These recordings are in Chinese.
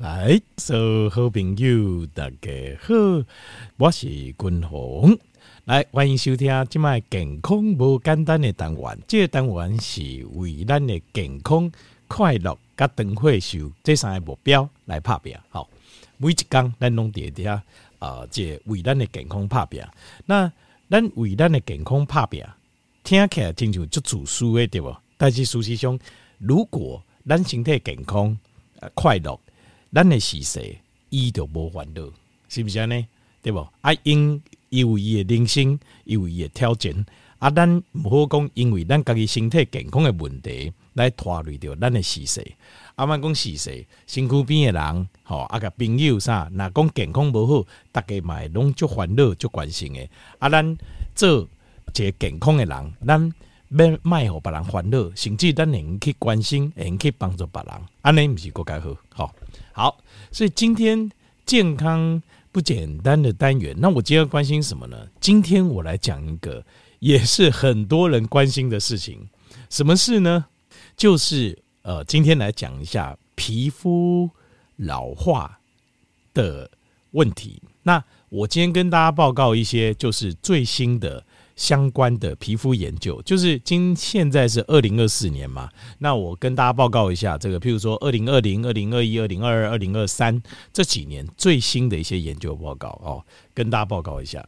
来，所有好朋友大家好，我是君鸿，来欢迎收听今麦健康无简单的单元，这个单元是为咱的健康、快乐、甲长寿寿这三个目标来拍拼。好，每一天咱拢伫遐啊，这个、为咱的健康拍拼。那咱为咱的健康拍拼，听起来亲像足自私的对不？但是事实上，如果咱身体健康、快乐，咱的事实，伊就无烦恼，是不是安尼？对不？啊，因有伊的人生，有伊的挑战，啊，咱毋好讲，因为咱家己身体健康的问题来拖累着咱的事实。啊，莫讲事实，身躯边的人，吼，啊个朋友啥，若讲健康无好，大家嘛会拢足烦恼、足关心的。啊，咱做一个健康的人，咱免卖互别人烦恼，甚至咱能去关心，能去帮助别人，安尼毋是更加好，好，所以今天健康不简单的单元，那我今天要关心什么呢？今天我来讲一个也是很多人关心的事情，什么事呢？就是呃，今天来讲一下皮肤老化的问题。那我今天跟大家报告一些就是最新的。相关的皮肤研究，就是今现在是二零二四年嘛，那我跟大家报告一下这个，譬如说二零二零、二零二一、二零二二、二零二三这几年最新的一些研究报告哦，跟大家报告一下，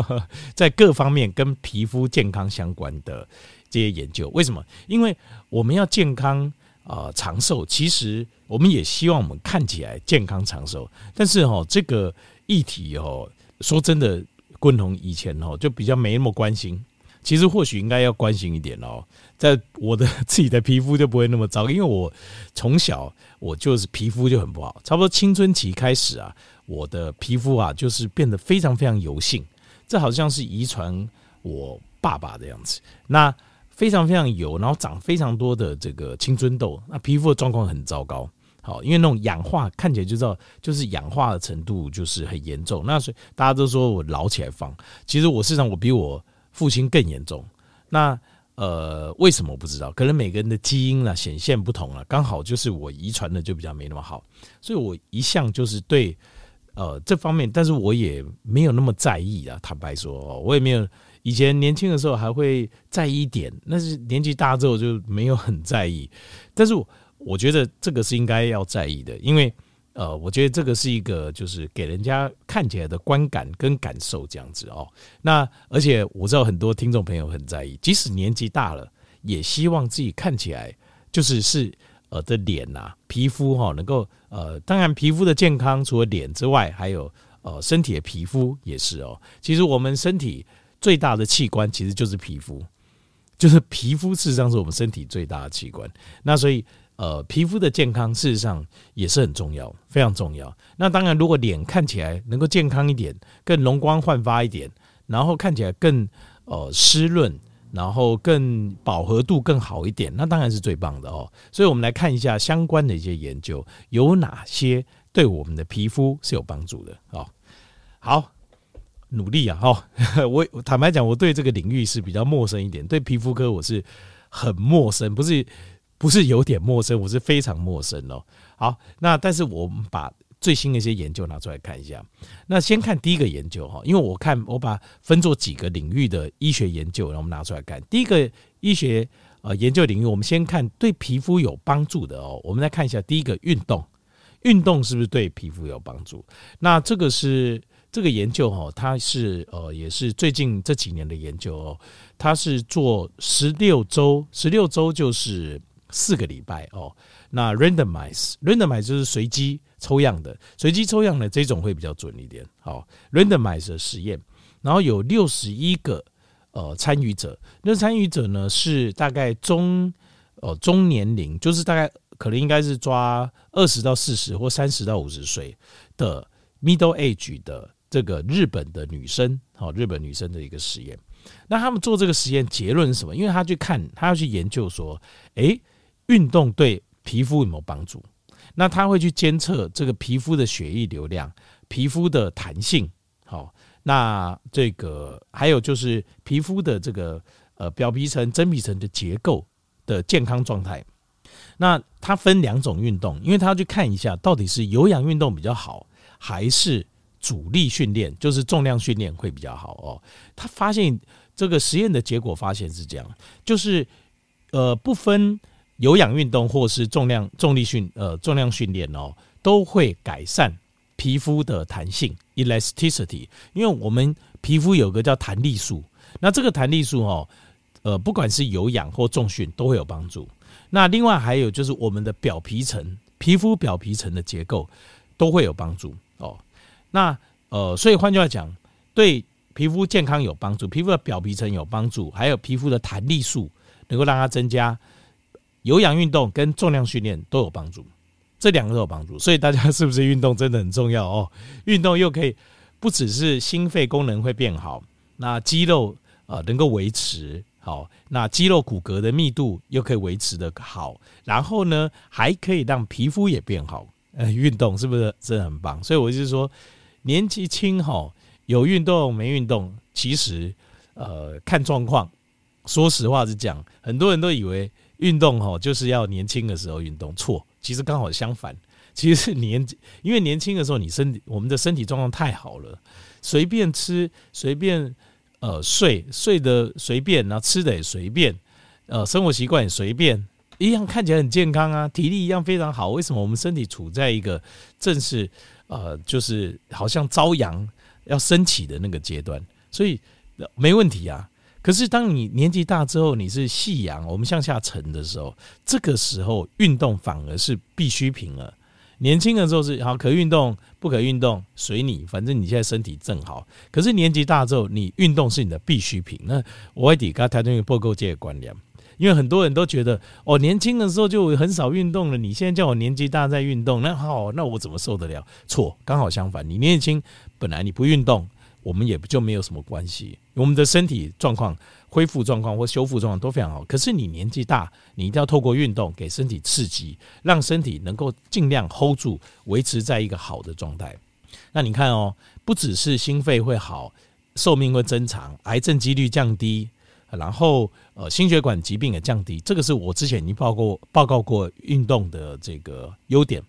在各方面跟皮肤健康相关的这些研究，为什么？因为我们要健康啊长寿，其实我们也希望我们看起来健康长寿，但是哈这个议题哦，说真的。共同以前哦，就比较没那么关心。其实或许应该要关心一点哦。在我的自己的皮肤就不会那么糟，因为我从小我就是皮肤就很不好，差不多青春期开始啊，我的皮肤啊就是变得非常非常油性。这好像是遗传我爸爸的样子。那非常非常油，然后长非常多的这个青春痘，那皮肤的状况很糟糕。好，因为那种氧化看起来就知道，就是氧化的程度就是很严重。那所以大家都说我老起来放，其实我事实上我比我父亲更严重。那呃，为什么我不知道？可能每个人的基因啊显现不同了，刚好就是我遗传的就比较没那么好。所以我一向就是对呃这方面，但是我也没有那么在意啊。坦白说，我也没有以前年轻的时候还会在意一点，那是年纪大之后就没有很在意。但是我。我觉得这个是应该要在意的，因为呃，我觉得这个是一个就是给人家看起来的观感跟感受这样子哦。那而且我知道很多听众朋友很在意，即使年纪大了，也希望自己看起来就是是呃的脸呐、皮肤哈能够呃，当然皮肤的健康除了脸之外，还有呃身体的皮肤也是哦。其实我们身体最大的器官其实就是皮肤，就是皮肤事实上是我们身体最大的器官。那所以。呃，皮肤的健康事实上也是很重要，非常重要。那当然，如果脸看起来能够健康一点，更容光焕发一点，然后看起来更呃湿润，然后更饱和度更好一点，那当然是最棒的哦。所以我们来看一下相关的一些研究，有哪些对我们的皮肤是有帮助的哦。好，努力啊！哈，我坦白讲，我对这个领域是比较陌生一点，对皮肤科我是很陌生，不是。不是有点陌生，我是非常陌生哦。好，那但是我们把最新的一些研究拿出来看一下。那先看第一个研究哈，因为我看我把分做几个领域的医学研究，然后我们拿出来看。第一个医学呃研究领域，我们先看对皮肤有帮助的哦。我们来看一下第一个运动，运动是不是对皮肤有帮助？那这个是这个研究哈，它是呃也是最近这几年的研究哦，它是做十六周，十六周就是。四个礼拜哦，那 randomize，randomize 就是随机抽样的，随机抽样的这种会比较准一点。好，randomize 的实验，然后有六十一个呃参与者，那参与者呢是大概中呃中年龄，就是大概可能应该是抓二十到四十或三十到五十岁的 middle age 的这个日本的女生，好，日本女生的一个实验。那他们做这个实验结论是什么？因为他去看，他要去研究说，诶。运动对皮肤有没有帮助？那他会去监测这个皮肤的血液流量、皮肤的弹性，好，那这个还有就是皮肤的这个呃表皮层、真皮层的结构的健康状态。那它分两种运动，因为他要去看一下到底是有氧运动比较好，还是阻力训练，就是重量训练会比较好哦。他发现这个实验的结果发现是这样，就是呃不分有氧运动或是重量重力训呃重量训练哦，都会改善皮肤的弹性 （elasticity），因为我们皮肤有个叫弹力素，那这个弹力素哦，呃不管是有氧或重训都会有帮助。那另外还有就是我们的表皮层、皮肤表皮层的结构都会有帮助哦。那呃，所以换句话讲，对皮肤健康有帮助，皮肤的表皮层有帮助，还有皮肤的弹力素能够让它增加。有氧运动跟重量训练都有帮助，这两个都有帮助。所以大家是不是运动真的很重要哦？运动又可以不只是心肺功能会变好，那肌肉呃能够维持。好，那肌肉骨骼的密度又可以维持得好，然后呢，还可以让皮肤也变好。呃，运动是不是真的很棒？所以我就是说，年纪轻哈，有运动没运动，其实呃看状况。说实话是这样，很多人都以为运动哈就是要年轻的时候运动，错，其实刚好相反。其实是年，因为年轻的时候你身体我们的身体状况太好了，随便吃，随便。呃，睡睡得随便，然后吃的也随便，呃，生活习惯也随便，一样看起来很健康啊，体力一样非常好。为什么我们身体处在一个正是呃，就是好像朝阳要升起的那个阶段？所以没问题啊。可是当你年纪大之后，你是夕阳，我们向下沉的时候，这个时候运动反而是必需品了。年轻的时候是好，可运动不可运动随你，反正你现在身体正好。可是年纪大之后，你运动是你的必需品。那我会底跟台中有破构界的观念，因为很多人都觉得哦，年轻的时候就很少运动了，你现在叫我年纪大再运动，那好，那我怎么受得了？错，刚好相反，你年轻本来你不运动，我们也不就没有什么关系，我们的身体状况。恢复状况或修复状况都非常好，可是你年纪大，你一定要透过运动给身体刺激，让身体能够尽量 hold 住，维持在一个好的状态。那你看哦，不只是心肺会好，寿命会增长，癌症几率降低，然后呃心血管疾病也降低，这个是我之前已经报过报告过运动的这个优点。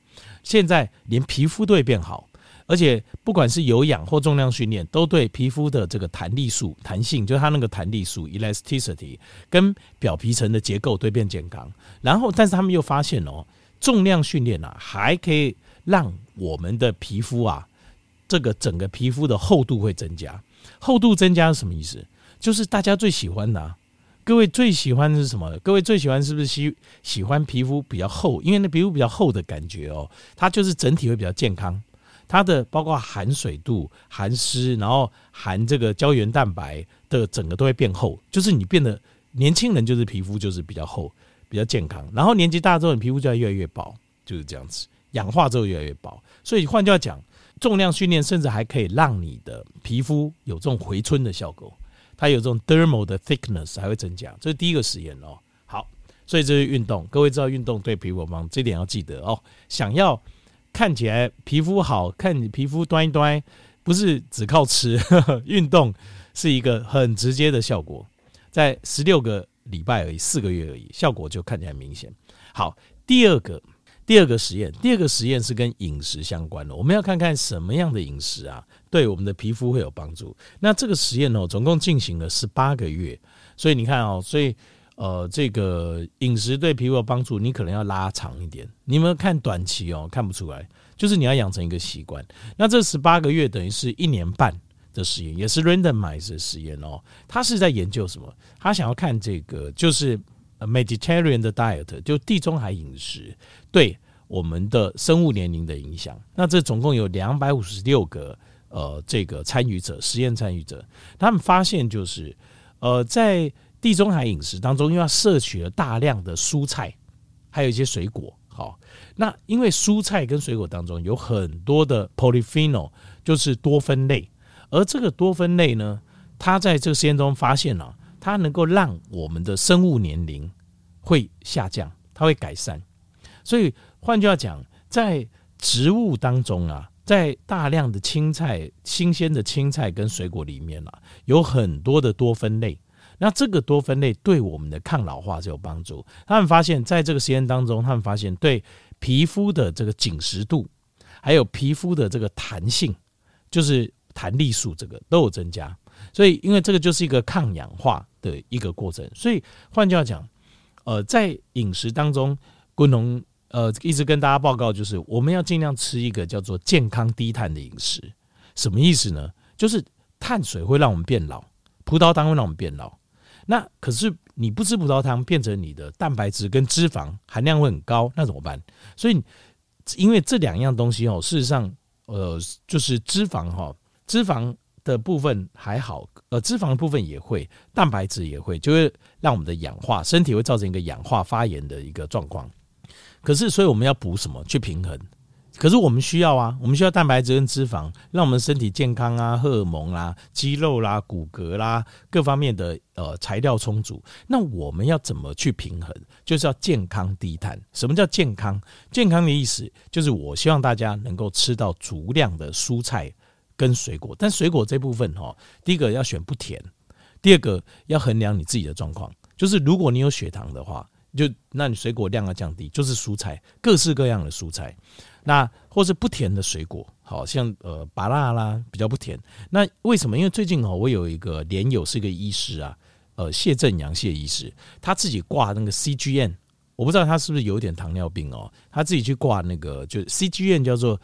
现在连皮肤都会变好。而且不管是有氧或重量训练，都对皮肤的这个弹力素、弹性，就是它那个弹力素 （elasticity） 跟表皮层的结构都变健康。然后，但是他们又发现哦，重量训练啊，还可以让我们的皮肤啊，这个整个皮肤的厚度会增加。厚度增加是什么意思？就是大家最喜欢的，各位最喜欢是什么？各位最喜欢是不是喜喜欢皮肤比较厚？因为那皮肤比较厚的感觉哦，它就是整体会比较健康。它的包括含水度、含湿，然后含这个胶原蛋白的整个都会变厚，就是你变得年轻人就是皮肤就是比较厚、比较健康，然后年纪大之后你皮肤就会越来越薄，就是这样子，氧化之后越来越薄。所以换句话讲，重量训练甚至还可以让你的皮肤有这种回春的效果，它有这种 dermal 的 thickness 还会增加，这是第一个实验哦。好，所以这是运动，各位知道运动对皮肤有帮助，这点要记得哦。想要。看起来皮肤好，看你皮肤端一端，不是只靠吃，运动是一个很直接的效果，在十六个礼拜而已，四个月而已，效果就看起来明显。好，第二个第二个实验，第二个实验是跟饮食相关的，我们要看看什么样的饮食啊，对我们的皮肤会有帮助。那这个实验呢，总共进行了十八个月，所以你看哦，所以。呃，这个饮食对皮肤有帮助，你可能要拉长一点。你有没有看短期哦？看不出来，就是你要养成一个习惯。那这十八个月等于是一年半的实验，也是 randomized 的实验哦。他是在研究什么？他想要看这个，就是 Mediterranean diet，就地中海饮食对我们的生物年龄的影响。那这总共有两百五十六个呃这个参与者，实验参与者，他们发现就是呃在。地中海饮食当中，因为它摄取了大量的蔬菜，还有一些水果。好，那因为蔬菜跟水果当中有很多的 polyphenol，就是多酚类，而这个多酚类呢，它在这个实验中发现了，它能够让我们的生物年龄会下降，它会改善。所以换句话讲，在植物当中啊，在大量的青菜、新鲜的青菜跟水果里面啊，有很多的多酚类。那这个多酚类对我们的抗老化是有帮助。他们发现，在这个实验当中，他们发现对皮肤的这个紧实度，还有皮肤的这个弹性，就是弹力素，这个都有增加。所以，因为这个就是一个抗氧化的一个过程，所以换句话讲，呃，在饮食当中，滚龙呃一直跟大家报告，就是我们要尽量吃一个叫做健康低碳的饮食。什么意思呢？就是碳水会让我们变老，葡萄糖会让我们变老。那可是你不吃葡萄糖，变成你的蛋白质跟脂肪含量会很高，那怎么办？所以，因为这两样东西哦，事实上，呃，就是脂肪哈，脂肪的部分还好，呃，脂肪的部分也会，蛋白质也会，就会让我们的氧化，身体会造成一个氧化发炎的一个状况。可是，所以我们要补什么去平衡？可是我们需要啊，我们需要蛋白质跟脂肪，让我们身体健康啊，荷尔蒙啦、肌肉啦、骨骼啦，各方面的呃材料充足。那我们要怎么去平衡？就是要健康低碳。什么叫健康？健康的意思就是我希望大家能够吃到足量的蔬菜跟水果。但水果这部分哈，第一个要选不甜，第二个要衡量你自己的状况。就是如果你有血糖的话，就那你水果量要降低，就是蔬菜，各式各样的蔬菜。那或是不甜的水果，好像呃芭乐啦，比较不甜。那为什么？因为最近哦，我有一个连友是一个医师啊，呃谢正阳谢医师，他自己挂那个 CGM，我不知道他是不是有点糖尿病哦，他自己去挂那个就 CGM 叫做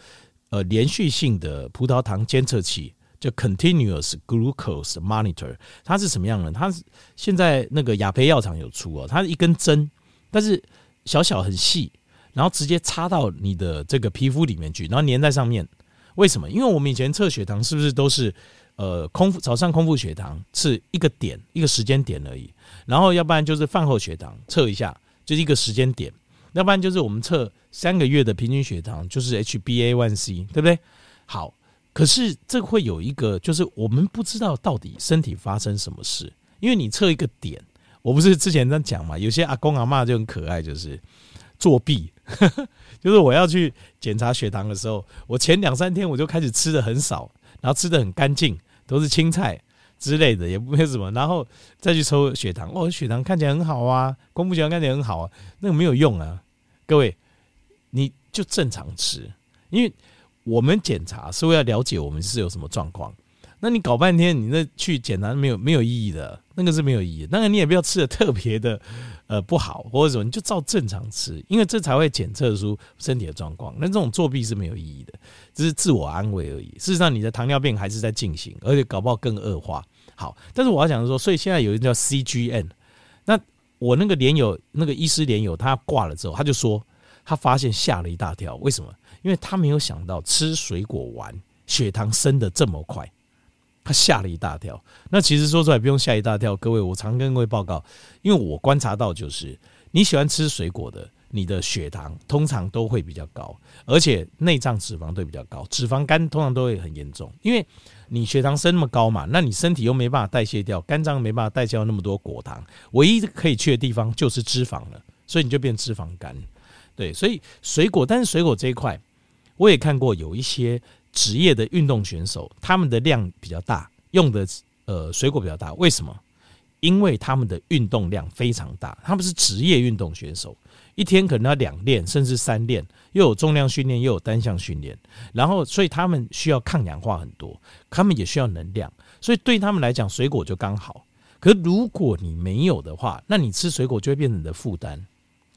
呃连续性的葡萄糖监测器，叫 Continuous Glucose Monitor。它是什么样的？它是现在那个雅培药厂有出哦，它是一根针，但是小小很细。然后直接插到你的这个皮肤里面去，然后粘在上面。为什么？因为我们以前测血糖是不是都是呃空腹早上空腹血糖是一个点一个时间点而已，然后要不然就是饭后血糖测一下就是一个时间点，要不然就是我们测三个月的平均血糖就是 HbA1c，对不对？好，可是这会有一个就是我们不知道到底身体发生什么事，因为你测一个点，我不是之前在讲嘛，有些阿公阿嬷就很可爱，就是作弊。就是我要去检查血糖的时候，我前两三天我就开始吃的很少，然后吃的很干净，都是青菜之类的，也不没什么，然后再去抽血糖，哦，血糖看起来很好啊，公布血糖看起来很好啊，那个没有用啊，各位，你就正常吃，因为我们检查是为了了解我们是有什么状况。那你搞半天，你那去检查没有没有意义的，那个是没有意义。当然你也不要吃的特别的，呃不好或者什么，你就照正常吃，因为这才会检测出身体的状况。那这种作弊是没有意义的，只是自我安慰而已。事实上，你的糖尿病还是在进行，而且搞不好更恶化。好，但是我要讲的说，所以现在有一个叫 CGN，。那我那个连友那个医师连友，他挂了之后，他就说他发现吓了一大跳。为什么？因为他没有想到吃水果完血糖升得这么快。他吓了一大跳。那其实说出来不用吓一大跳，各位，我常跟各位报告，因为我观察到，就是你喜欢吃水果的，你的血糖通常都会比较高，而且内脏脂肪都比较高，脂肪肝通常都会很严重。因为你血糖升那么高嘛，那你身体又没办法代谢掉，肝脏没办法代谢掉那么多果糖，唯一可以去的地方就是脂肪了，所以你就变脂肪肝。对，所以水果，但是水果这一块，我也看过有一些。职业的运动选手，他们的量比较大，用的呃水果比较大。为什么？因为他们的运动量非常大，他们是职业运动选手，一天可能要两练甚至三练，又有重量训练，又有单项训练，然后所以他们需要抗氧化很多，他们也需要能量，所以对他们来讲，水果就刚好。可如果你没有的话，那你吃水果就会变成你的负担。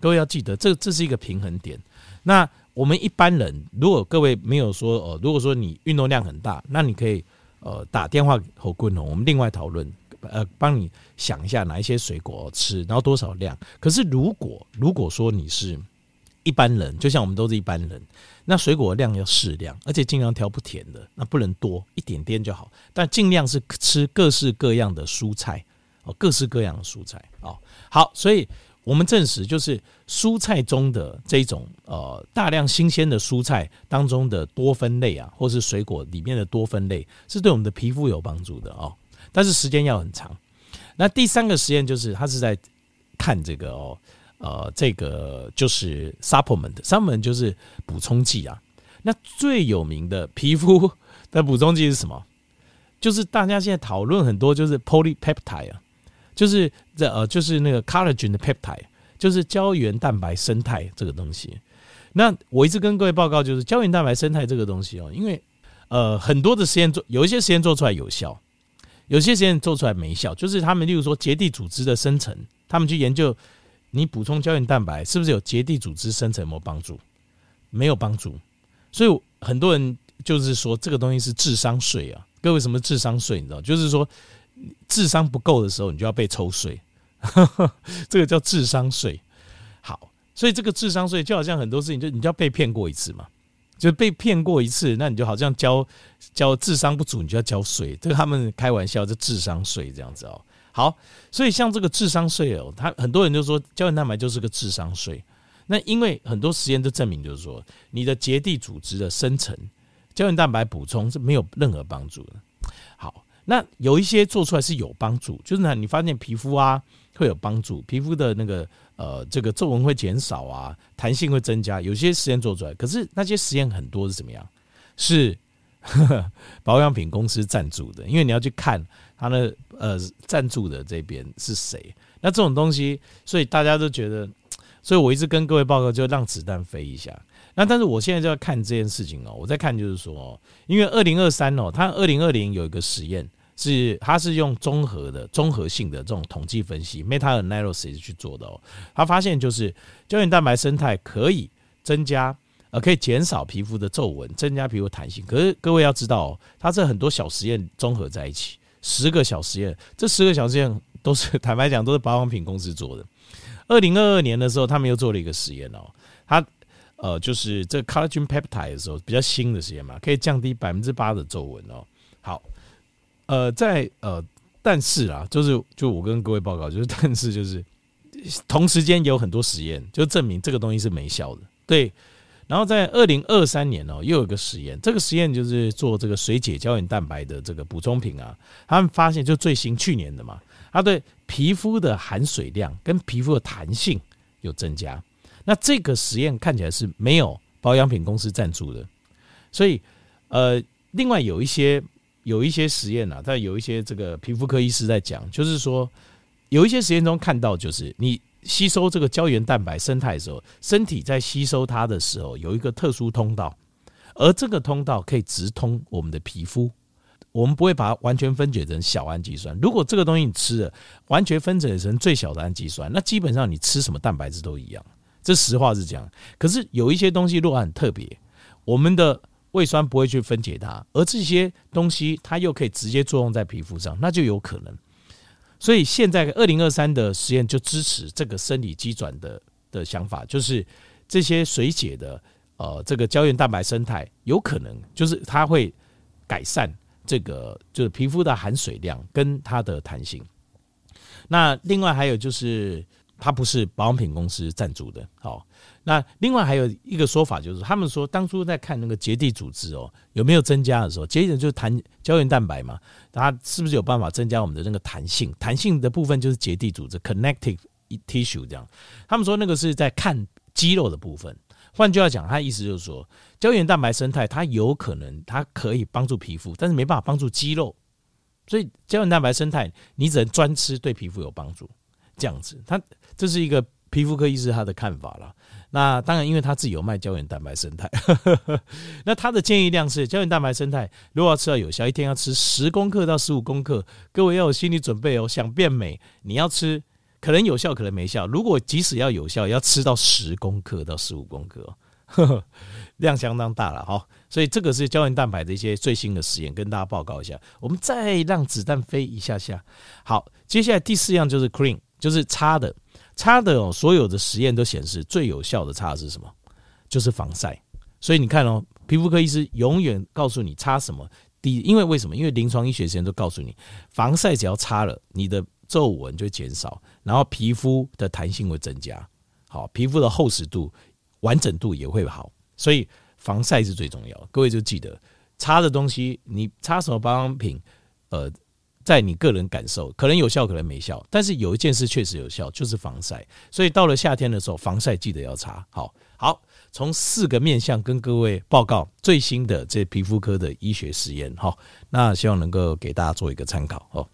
各位要记得，这这是一个平衡点。那我们一般人，如果各位没有说呃，如果说你运动量很大，那你可以呃打电话和滚龙，我们另外讨论，呃，帮你想一下哪一些水果吃，然后多少量。可是如果如果说你是一般人，就像我们都是一般人，那水果量要适量，而且尽量挑不甜的，那不能多，一点点就好。但尽量是吃各式各样的蔬菜哦，各式各样的蔬菜哦。好，所以。我们证实，就是蔬菜中的这种呃大量新鲜的蔬菜当中的多酚类啊，或是水果里面的多酚类，是对我们的皮肤有帮助的哦。但是时间要很长。那第三个实验就是，他是在看这个哦，呃，这个就是 supplement，supplement 就是补充剂啊。那最有名的皮肤的补充剂是什么？就是大家现在讨论很多，就是 polypeptide 啊。就是这呃，就是那个 collagen 的 peptide，就是胶原蛋白生态这个东西。那我一直跟各位报告，就是胶原蛋白生态这个东西哦，因为呃很多的实验做，有一些实验做出来有效，有些实验做出来没效。就是他们例如说结缔组织的生成，他们去研究你补充胶原蛋白是不是有结缔组织生成有没有帮助，没有帮助。所以很多人就是说这个东西是智商税啊。各位什么智商税？你知道，就是说智商不够的时候，你就要被抽税，这个叫智商税。好，所以这个智商税就好像很多事情，就你就要被骗过一次嘛，就被骗过一次，那你就好像交交智商不足，你就要交税。这个他们开玩笑，这智商税这样子哦。好，所以像这个智商税哦，他很多人就说胶原蛋白就是个智商税。那因为很多实验都证明，就是说你的结缔组织的生成。胶原蛋白补充是没有任何帮助的。好，那有一些做出来是有帮助，就是呢，你发现皮肤啊会有帮助，皮肤的那个呃这个皱纹会减少啊，弹性会增加。有些实验做出来，可是那些实验很多是怎么样？是呵呵保养品公司赞助的，因为你要去看他的呃赞助的这边是谁。那这种东西，所以大家都觉得，所以我一直跟各位报告，就让子弹飞一下。那但是我现在就要看这件事情哦，我在看就是说，因为二零二三哦，它二零二零有一个实验是它是用综合的综合性的这种统计分析 meta analysis 去做的哦，他发现就是胶原蛋白生态可以增加呃可以减少皮肤的皱纹，增加皮肤弹性。可是各位要知道哦，它这很多小实验综合在一起，十个小实验，这十个小实验都是 坦白讲都是保养品公司做的。二零二二年的时候，他们又做了一个实验哦，他。呃，就是这 collagen peptide 的时候比较新的实验嘛，可以降低百分之八的皱纹哦。好，呃，在呃，但是啊，就是就我跟各位报告，就是但是就是同时间有很多实验就证明这个东西是没效的。对，然后在二零二三年哦，又有一个实验，这个实验就是做这个水解胶原蛋白的这个补充品啊，他们发现就最新去年的嘛，它对皮肤的含水量跟皮肤的弹性有增加。那这个实验看起来是没有保养品公司赞助的，所以呃，另外有一些有一些实验啊，但有一些这个皮肤科医师在讲，就是说有一些实验中看到，就是你吸收这个胶原蛋白生态的时候，身体在吸收它的时候有一个特殊通道，而这个通道可以直通我们的皮肤，我们不会把它完全分解成小氨基酸。如果这个东西你吃了，完全分解成最小的氨基酸，那基本上你吃什么蛋白质都一样。这实话是这样，可是有一些东西如果很特别，我们的胃酸不会去分解它，而这些东西它又可以直接作用在皮肤上，那就有可能。所以现在二零二三的实验就支持这个生理机转的的想法，就是这些水解的呃这个胶原蛋白生态有可能就是它会改善这个就是皮肤的含水量跟它的弹性。那另外还有就是。它不是保养品公司赞助的。好，那另外还有一个说法，就是他们说当初在看那个结缔组织哦有没有增加的时候，结缔就是弹胶原蛋白嘛，它是不是有办法增加我们的那个弹性？弹性的部分就是结缔组织 （connective tissue） 这样。他们说那个是在看肌肉的部分。换句话讲，他意思就是说，胶原蛋白生态它有可能它可以帮助皮肤，但是没办法帮助肌肉。所以胶原蛋白生态你只能专吃对皮肤有帮助。这样子，他这是一个皮肤科医师他的看法了。那当然，因为他自己有卖胶原蛋白生态，那他的建议量是胶原蛋白生态，如果要吃到有效，一天要吃十公克到十五公克。各位要有心理准备哦，想变美，你要吃，可能有效，可能没效。如果即使要有效，要吃到十公克到十五公克，量相当大了哈。所以这个是胶原蛋白的一些最新的实验，跟大家报告一下。我们再让子弹飞一下下。好，接下来第四样就是 cream。就是擦的，擦的哦，所有的实验都显示最有效的擦是什么？就是防晒。所以你看哦，皮肤科医师永远告诉你擦什么。第一，因为为什么？因为临床医学实验都告诉你，防晒只要擦了，你的皱纹就减少，然后皮肤的弹性会增加，好，皮肤的厚实度、完整度也会好。所以防晒是最重要。各位就记得，擦的东西，你擦什么保养品，呃。在你个人感受，可能有效，可能没效，但是有一件事确实有效，就是防晒。所以到了夏天的时候，防晒记得要擦。好，好，从四个面向跟各位报告最新的这皮肤科的医学实验。哈，那希望能够给大家做一个参考。哦。